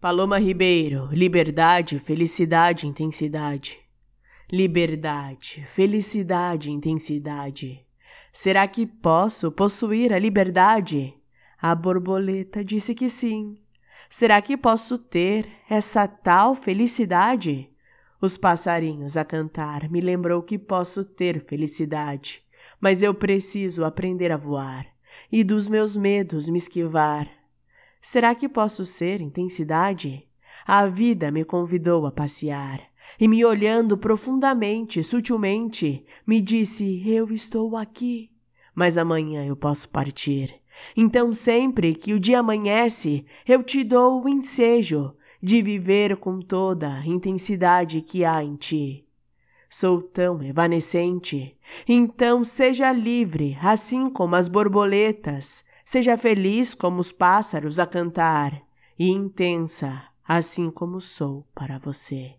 Paloma Ribeiro, liberdade, felicidade, intensidade. Liberdade, felicidade, intensidade. Será que posso possuir a liberdade? A borboleta disse que sim. Será que posso ter essa tal felicidade? Os passarinhos a cantar me lembrou que posso ter felicidade, mas eu preciso aprender a voar e dos meus medos me esquivar. Será que posso ser intensidade? A vida me convidou a passear e me olhando profundamente, sutilmente, me disse: Eu estou aqui, mas amanhã eu posso partir. Então, sempre que o dia amanhece, eu te dou o ensejo de viver com toda a intensidade que há em ti. Sou tão evanescente, então seja livre, assim como as borboletas, seja feliz como os pássaros a cantar, e intensa, assim como sou para você.